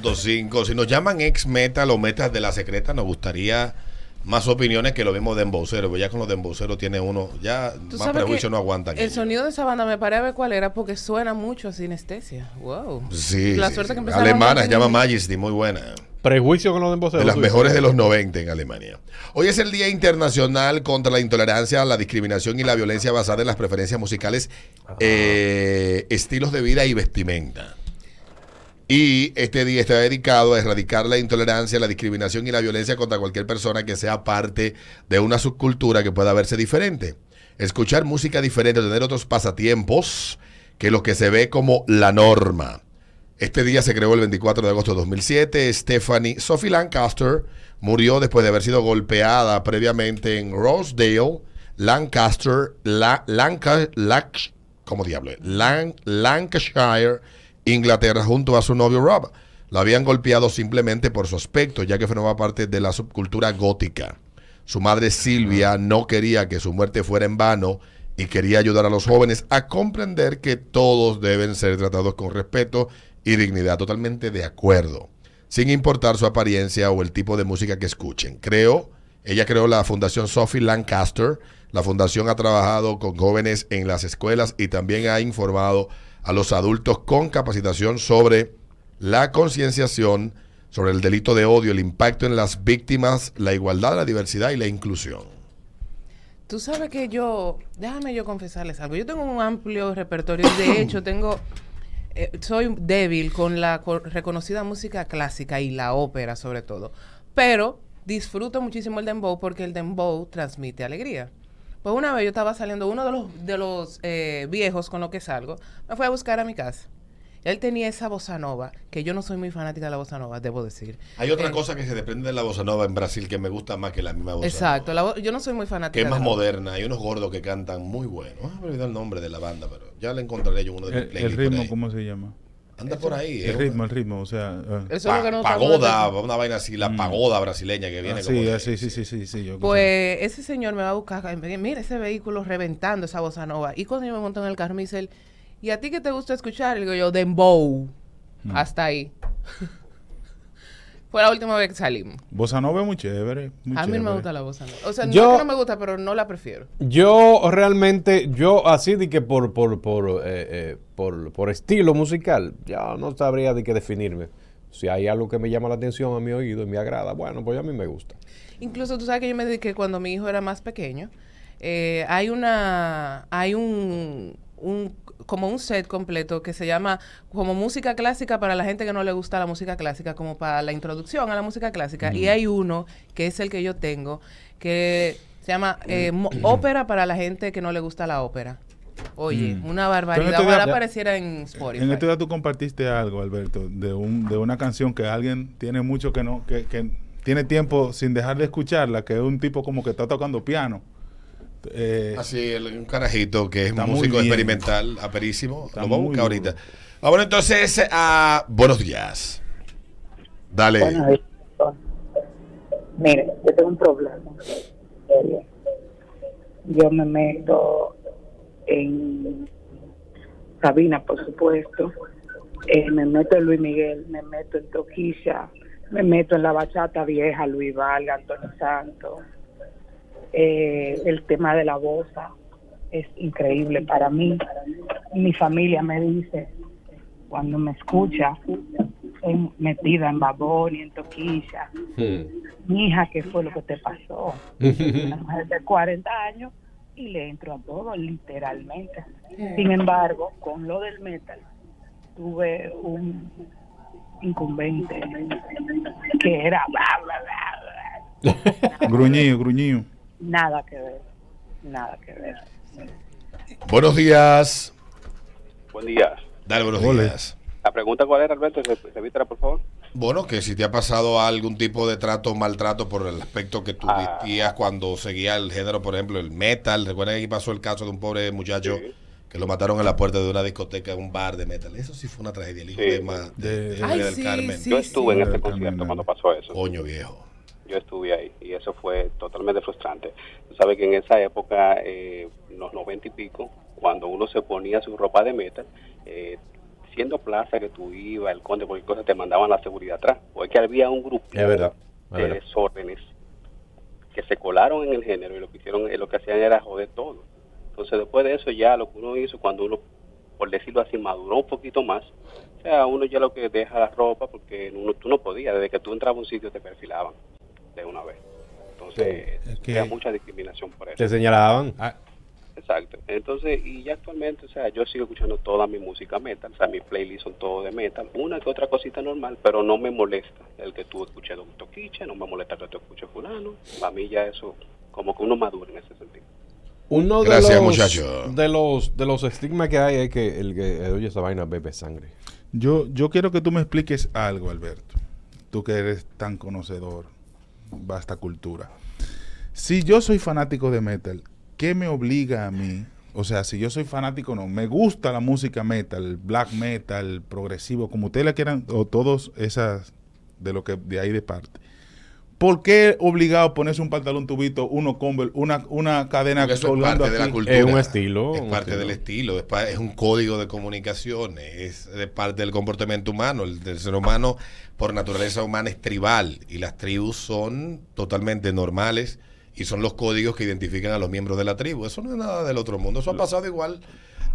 106.5. Si nos llaman ex metal o metas de la secreta, nos gustaría más opiniones que lo mismo de embocero. Pues ya con los de embocero tiene uno, ya más prejuicio no aguantan. El ellos. sonido de esa banda me paré a ver cuál era porque suena mucho a sinestesia. Wow. Sí, La sí, suerte sí. que Alemana, se llama Majesty, muy buena. Prejuicio con los de embocero. De las mejores de los 90 en Alemania. Hoy es el Día Internacional contra la Intolerancia, la Discriminación y la Violencia basada en las preferencias musicales, eh, estilos de vida y vestimenta. Y este día está dedicado a erradicar la intolerancia, la discriminación y la violencia contra cualquier persona que sea parte de una subcultura que pueda verse diferente. Escuchar música diferente, tener otros pasatiempos que lo que se ve como la norma. Este día se creó el 24 de agosto de 2007. Stephanie Sophie Lancaster murió después de haber sido golpeada previamente en Rosedale, Lancaster, ¿cómo diablo? Lan- Lancashire, Inglaterra, junto a su novio Rob. La habían golpeado simplemente por su aspecto, ya que formaba parte de la subcultura gótica. Su madre Silvia no quería que su muerte fuera en vano y quería ayudar a los jóvenes a comprender que todos deben ser tratados con respeto y dignidad, totalmente de acuerdo, sin importar su apariencia o el tipo de música que escuchen. Creo, ella creó la Fundación Sophie Lancaster. La fundación ha trabajado con jóvenes en las escuelas y también ha informado a los adultos con capacitación sobre la concienciación sobre el delito de odio, el impacto en las víctimas, la igualdad, la diversidad y la inclusión. Tú sabes que yo, déjame yo confesarles algo. Yo tengo un amplio repertorio. De hecho, tengo, eh, soy débil con la co- reconocida música clásica y la ópera sobre todo. Pero disfruto muchísimo el dembow porque el dembow transmite alegría. Pues una vez yo estaba saliendo, uno de los, de los eh, viejos con los que salgo, me fue a buscar a mi casa. Él tenía esa bossa nova, que yo no soy muy fanática de la bossa nova, debo decir. Hay otra Eh, cosa que se desprende de la bossa nova en Brasil que me gusta más que la misma bossa Exacto, nova. la yo no soy muy fanática. Que es de más la- moderna. Hay unos gordos que cantan muy buenos. Ah, me olvidé el nombre de la banda, pero ya le encontraré yo uno de mis El, el ritmo. ¿cómo se llama? Anda por ahí. El es ritmo, el ritmo, o sea... eh. Eso es lo pa- que no pagoda, una vaina así, la Mm. pagoda brasileña que viene Ah, como sí, de- ah, sí, sí, sí, sí, sí, yo- Pues ese señor me va a buscar, mira ese vehículo reventando esa bossa nova. Y cuando yo me monto en el carro me dice él, ¿y a ti qué te gusta escuchar? Le digo yo, Dembow. Mm. Hasta ahí. Fue la última vez que salimos. Bossa Nova es muy chévere. muy a mí no me chévere. gusta la bossa nova. O sea, no es que no me gusta, pero no la prefiero. Yo realmente, yo así de que por, por, por, eh, eh, por, por estilo musical, ya no sabría de qué definirme. Si hay algo que me llama la atención a mi oído y me agrada, bueno, pues a mí me gusta. Incluso tú sabes que yo me dediqué cuando mi hijo era más pequeño. eh, hay una, hay un, un, como un set completo que se llama como música clásica para la gente que no le gusta la música clásica, como para la introducción a la música clásica. Y hay uno que es el que yo tengo, que se llama eh, ópera para la gente que no le gusta la ópera. Oye, Mm. una barbaridad. Entonces, Ojalá ya- apareciera en Spotify. En estos días tú compartiste algo, Alberto, de un de una canción que alguien tiene mucho que no, que, que tiene tiempo sin dejar de escucharla, que es un tipo como que está tocando piano. Eh, Así, el- un carajito que es Está un muy músico experimental, aperísimo. Está Lo voy a buscar duro. ahorita. Vamos entonces a buenos días. Dale. Bueno, mire, yo tengo un problema. Yo me meto en Sabina, por supuesto. Eh, me meto en Luis Miguel, me meto en Toquilla, me meto en la bachata vieja, Luis Valga, Antonio Santos. Eh, el tema de la bosa es increíble para mí. Mi familia me dice, cuando me escucha, estoy metida en babón y en toquilla. Mi hija, ¿qué fue lo que te pasó? Una mujer de 40 años y le entro a todo, literalmente. Sin embargo, con lo del metal, tuve un incumbente que era bla, bla, bla, bla. gruñido, gruñido. nada que ver, nada que ver. Buenos días. Buen día. Dale, buenos días. La pregunta cuál era, Alberto, Se- repítela, por favor. Bueno, que si te ha pasado algún tipo de trato o maltrato por el aspecto que tú Ah. vestías cuando seguía el género, por ejemplo, el metal. Recuerden que aquí pasó el caso de un pobre muchacho Sí. que lo mataron en la puerta de una discoteca, un bar de metal. Eso sí fue una tragedia. El hijo Sí. de, Ma- de, De- de Ay, María del sí, Carmen. sí. Yo estuve en ese concierto cuando pasó eso. Coño viejo. Yo estuve ahí y eso fue totalmente frustrante. Tú sabes que en esa época, eh, los noventa y pico, cuando uno se ponía su ropa de metal, eh, siendo plaza que tú ibas, el conde, cualquier cosa, te mandaban la seguridad atrás. O es que había un grupo Es verdad. es de verdad. desórdenes que se colaron en el género y lo que hicieron, eh, lo que hacían era joder todo. Entonces después de eso ya lo que uno hizo cuando uno, por decirlo así, maduró un poquito más, o sea, uno ya lo que deja la ropa porque uno, tú no podías, desde que tú entrabas a un sitio te perfilaban de una vez. Entonces, Es que- había mucha discriminación por eso. Te señalaban. Ah, Exacto. Entonces, y ya actualmente, o sea, yo sigo escuchando toda mi música metal, o sea, mis playlists son todo de metal, una que otra cosita normal, pero no me molesta el que tú escuches Don Toquiche, no me molesta que tú escuches fulano, a mí ya eso, como que uno madura en ese sentido. Uno de Gracias, los, muchacho. De los, de los estigmas que hay es que el que oye esa vaina bebe sangre. Yo, yo quiero que tú me expliques algo, Alberto. Tú que eres tan conocedor, vasta cultura. Si yo soy fanático de metal, ¿qué me obliga a mí? O sea, si yo soy fanático, no, me gusta la música metal, black metal, progresivo, como ustedes la quieran, o todos esas de lo que de ahí de parte. ¿Por qué obligado a ponerse un pantalón tubito, uno Converse, una, una cadena eso es colgando parte de la cultura. Es un estilo, Es un parte estilo. del estilo. Es, pa- es un código de comunicación. Es de parte del comportamiento humano. El, del ser humano, por naturaleza humana, es tribal. Y las tribus son totalmente normales. Y son los códigos que identifican a los miembros de la tribu. Eso no es nada del otro mundo. Eso ha pasado igual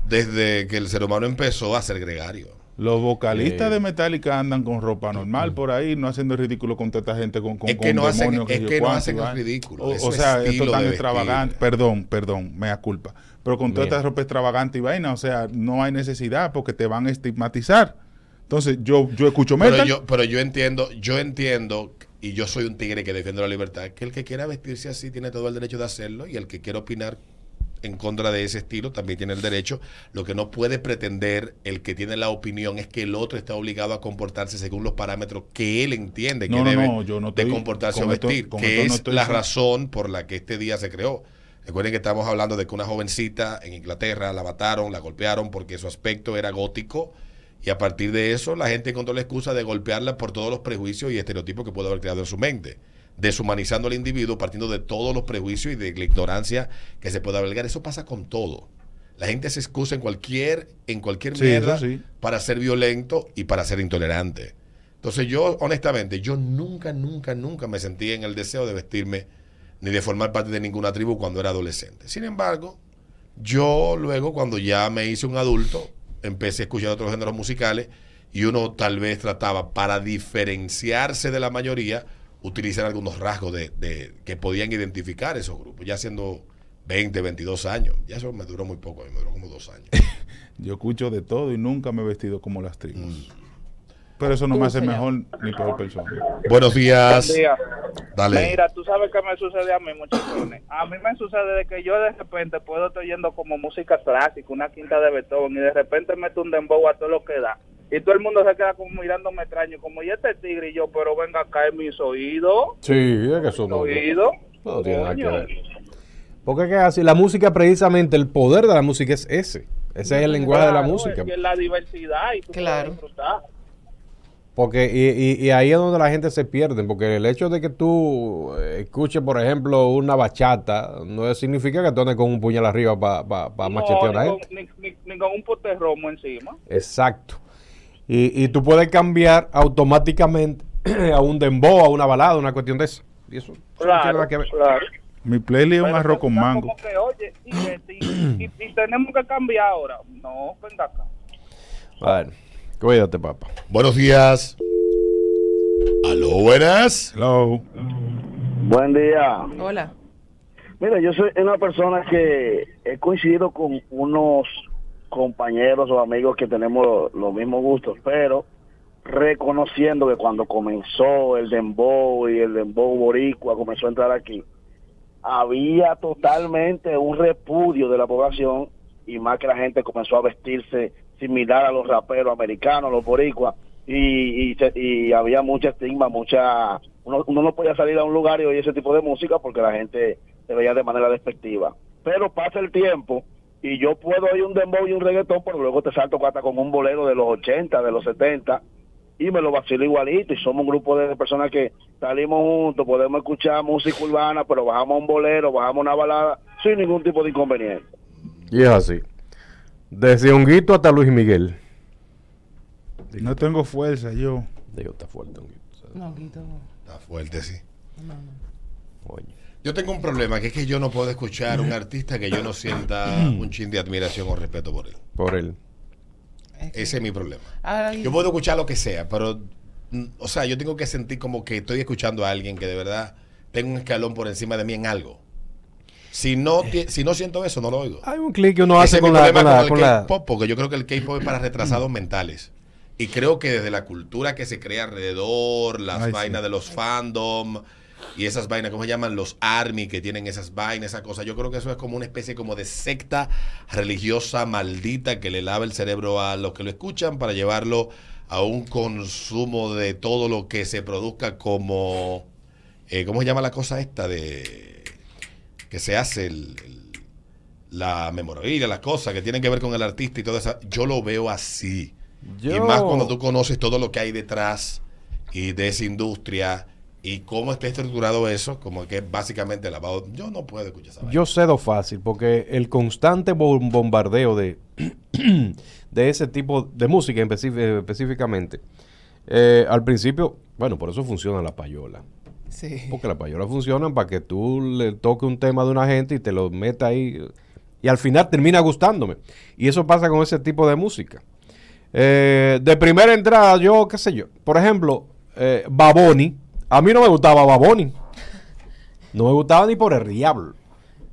desde que el ser humano empezó a ser gregario. Los vocalistas Eh. de Metallica andan con ropa normal por ahí, no haciendo el ridículo con toda esta gente con, con, Es que con no hacen- demonios, es yo que no hacen y el ridículo, O, es o sea, esto tan extravagante. Perdón, perdón, mea culpa. Pero con toda Bien. esta ropa extravagante y vaina, o sea, no hay necesidad porque te van a estigmatizar. Entonces, yo, yo escucho Pero metal. yo, pero yo entiendo, yo entiendo, y yo soy un tigre que defiende la libertad, que el que quiera vestirse así tiene todo el derecho de hacerlo, y el que quiera opinar en contra de ese estilo también tiene el derecho. Lo que no puede pretender el que tiene la opinión es que el otro está obligado a comportarse según los parámetros que él entiende que no, debe no, yo no de comportarse o esto- vestir, que es la razón por la que este día se creó. Recuerden que estamos hablando de que una jovencita en Inglaterra la mataron, la golpearon porque su aspecto era gótico y a partir de eso la gente encontró la excusa de golpearla por todos los prejuicios y estereotipos que pudo haber creado en su mente, deshumanizando al individuo partiendo de todos los prejuicios y de la ignorancia que se puede albergar. Eso pasa con todo. La gente se excusa en cualquier en cualquier Sí, mierda sí. para ser violento y para ser intolerante. Entonces yo, honestamente, yo nunca, nunca, nunca me sentí en el deseo de vestirme ni de formar parte de ninguna tribu cuando era adolescente. Sin embargo, yo luego, cuando ya me hice un adulto, empecé a escuchar otros géneros musicales y uno tal vez trataba, para diferenciarse de la mayoría, utilizar algunos rasgos de, de- que podían identificar esos grupos, ya siendo 20, 22 años. Ya eso me duró muy poco, a mí me duró como dos años. Yo escucho de todo y nunca me he vestido como las Mm. Pero eso no me hace señor. mejor ni peor persona. Buenos días. Buen día. Dale. Mira, tú sabes que me sucede a mí, muchachones. A mí me sucede de que yo de repente puedo estar oyendo como música clásica, una quinta de Beethoven, y de repente meto un dembow a todo lo que da. Y todo el mundo se queda como mirándome extraño, como, ¿y este tigre? Y yo, pero venga acá en mis oídos. Sí, es que eso no. oídos. no tiene nada que ver. Porque es que así, la música precisamente, el poder de la música es ese. Ese es el lenguaje de la música. es la diversidad y tú Claro. disfrutar. Porque, y, y- y ahí es donde la gente se pierde, porque el hecho de que tú eh, escuches, por ejemplo, una bachata, no significa que tú andes con un puñal arriba para No, machetear a la ni, gente. con, ni, ni- ni con un pote romo encima. Exacto. Y, y tú puedes cambiar automáticamente a un dembow, a una balada, una cuestión de eso. Y eso, eso no tiene Claro, que ver. claro. Mi playlist es un arroz con mango. Como que, oye, y, y- y- y tenemos que cambiar ahora. No, venga acá. Bueno, cuídate, papá. Buenos días. Aló, buenas. Hello. Buen día. Hola. Mira, yo soy una persona que he coincidido con unos compañeros o amigos que tenemos los mismos gustos, pero reconociendo que cuando comenzó el dembow y el dembow boricua comenzó a entrar aquí, había totalmente un repudio de la población y más que la gente comenzó a vestirse similar a los raperos americanos, los boricuas, y, había mucha estigma, mucha... Uno, uno no podía salir a un lugar y oír ese tipo de música porque la gente se veía de manera despectiva. Pero pasa el tiempo y yo puedo oír un dembow y un reggaetón, pero luego te salto hasta con un bolero de los 80, de los 70, y me lo vacilo igualito. Y somos un grupo de personas que salimos juntos, podemos escuchar música urbana, pero bajamos un bolero, bajamos una balada, sin ningún tipo de inconveniente. Y es así. Desde Honguito hasta Luis Miguel. No tengo fuerza yo. Digo, está fuerte, Honguito. No. Está fuerte, sí. No, no. coño. Yo tengo un problema, que es que yo no puedo escuchar a un artista que yo no sienta un chin de admiración o respeto por él. Por él. Es que- Ese es mi problema. Ay, Yo puedo escuchar lo que sea, pero, mm, o sea, yo tengo que sentir como que estoy escuchando a alguien que de verdad tenga un escalón por encima de mí en algo. Si no, si no siento eso, no lo oigo. Hay un clic que uno hace con la, problema con la, con con el K-pop, porque yo creo que el K-pop es para retrasados mentales. Y creo que desde la cultura que se crea alrededor, las Ay, sí. vainas de los fandom y esas vainas, ¿cómo se llaman? Los army que tienen esas vainas, esas cosas. Yo creo que eso es como una especie como de secta religiosa maldita que le lava el cerebro a los que lo escuchan para llevarlo a un consumo de todo lo que se produzca como... eh, ¿Cómo se llama la cosa esta de... que se hace el- el- la memorabilia, las cosas que tienen que ver con el artista y todo eso, yo lo veo así. Y más cuando tú conoces todo lo que hay detrás y de esa industria y cómo está estructurado eso, como que básicamente lavado. Yo no puedo escuchar esa. Yo cedo fácil porque el constante bom- bombardeo de, de ese tipo de música en específic- específicamente, eh, al principio, bueno, por eso funciona la payola. Sí. Porque las payolas funcionan para que tú le toques un tema de una gente y te lo metas ahí. Y al final termina gustándome. Y eso pasa con ese tipo de música. Eh, de primera entrada, yo, qué sé yo. Por ejemplo, eh, Baboni. A mí no me gustaba Baboni. No me gustaba ni por el diablo.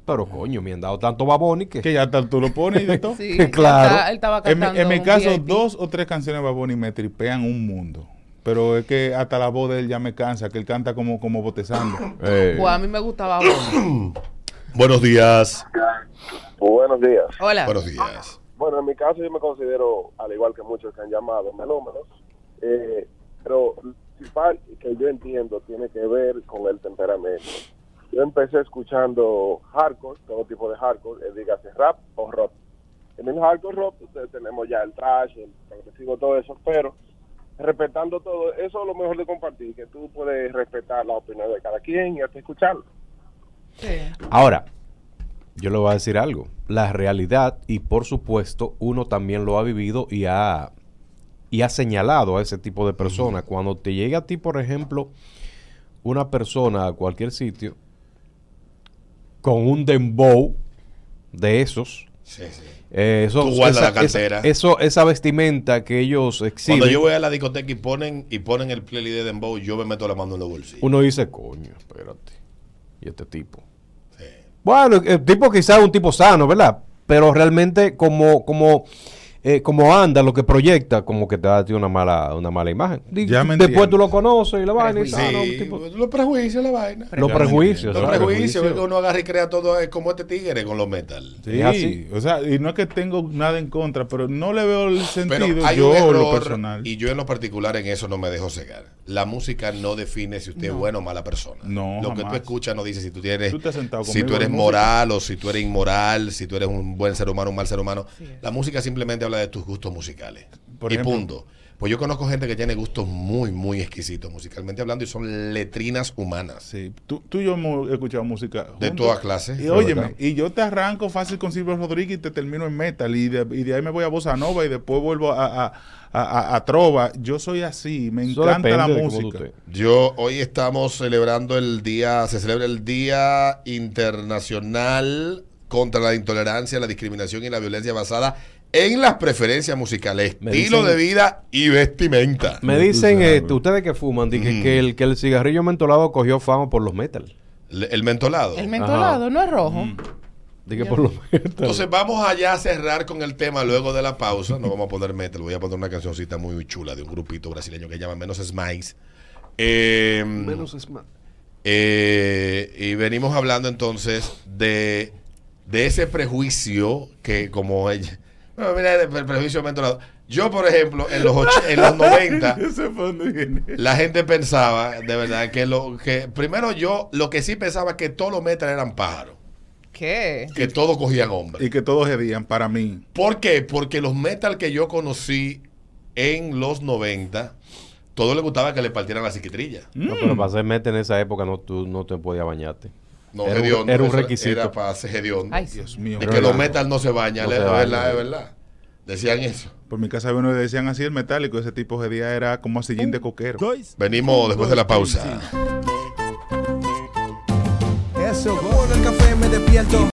Pero coño, me han dado tanto Baboni que. Que ya tal tú lo pones y de todo. Sí, Claro. está- él estaba En mi, cantando en mi un caso, VIP. dos o tres canciones de Baboni me tripean un mundo. Pero es que hasta la voz de él ya me cansa, que él canta como, como botezando. eh, Pues a mí me gustaba. Buenos días. Buenos días. Hola. Buenos días. Bueno, en mi caso yo me considero, al igual que muchos que han llamado, melómanos, eh, pero lo principal que yo entiendo tiene que ver con el temperamento. Yo empecé escuchando hardcore, todo tipo de hardcore, eh, dígase rap o rock. En el hardcore rock pues, tenemos ya el trash, el progresivo, todo eso, pero respetando todo, eso es lo mejor de compartir, que tú puedes respetar la opinión de cada quien y hasta escucharlo. Sí. Ahora, yo le voy a decir algo. La realidad, y por supuesto, uno también lo ha vivido y ha, y ha señalado a ese tipo de personas. Cuando te llega a ti, por ejemplo, una persona a cualquier sitio con un dembow de esos, Sí, sí. Eh, eso, Tú guardas esa, la cartera. esa- eso- esa vestimenta que ellos exhiben, Cuando yo voy a la discoteca y ponen, y ponen el playlist de Dembow, yo me meto la mano en los bolsillos. uno dice, coño, espérate. Y este tipo. Sí. Bueno, el tipo quizás es un tipo sano, ¿verdad? Pero realmente como, como, eh, como anda, lo que proyecta, como que te da una mala, una mala imagen. Di- Ya me Después tú lo conoces y la vaina y Sí, ¿no? Tipo- los prejuicios, la vaina. los prejuicios. Los prejuicios, que uno agarra y crea todo es como este tigre con los metal. Sí, así. o sea, y no es que tengo nada en contra, pero no le veo el Pero sentido hay yo un en lo error, personal. y yo en lo particular en eso no me dejo cegar. La música no define si usted es buena o mala persona. No, Lo que tú escuchas no dice si tú tienes, Tú te has sentado si tú eres música. moral o si tú eres inmoral, si tú eres un buen ser humano o un mal ser humano. La música simplemente habla de tus gustos musicales. Por y ejemplo. punto. Pues yo conozco gente que tiene gustos muy, muy exquisitos musicalmente hablando y son letrinas humanas. Sí, tú, tú y yo hemos escuchado música. De juntos. toda clase. Y óyeme, y yo te arranco fácil con Silvio Rodríguez y te termino en metal. Y de, y de ahí me voy a bossa nova y después vuelvo a, a, a, a- a trova. Yo soy así, me Eso encanta la música. Yo hoy estamos celebrando el día, se celebra el Día Internacional contra la Intolerancia, la Discriminación y la Violencia basada en las preferencias musicales, Me estilo dicen- de vida y vestimenta. Me dicen, eh, ustedes que fuman, que, que el, que el cigarrillo mentolado cogió fama por los metal. Le- El mentolado. El mentolado no es rojo. Di que por los metal. Entonces vamos allá a cerrar con el tema luego de la pausa. No vamos a poner metal, voy a poner una cancioncita muy chula de un grupito brasileño que se llama Menos Smiles. Eh, Eh, y venimos hablando entonces de, de ese prejuicio que como ella... Mira, el pre- prejuicio mentolado. Yo, por ejemplo, en los, och- en los 90, Ese fue donde viene. la gente pensaba, de verdad, que lo que... Primero yo, lo que sí pensaba que todos los metal eran pájaros. ¿Qué? Que todos cogían hombres. Y que todos hedían para mí. ¿Por qué? Porque los metal que yo conocí en los 90, todos les gustaba que le partieran la psiquitrilla. No, pero para ser metal en esa época no, tú no te podías bañarte. No, Era hediondo, era un requisito. Era para ser hediondo. Ay. Dios mío. Pero que los metal no se bañan, No es verdad, es verdad. Decían eso. Por mi casa uno decían así el metálico, ese tipo de día era como sillín de coquero. Venimos después de la pausa. Eso, con el café me despierto.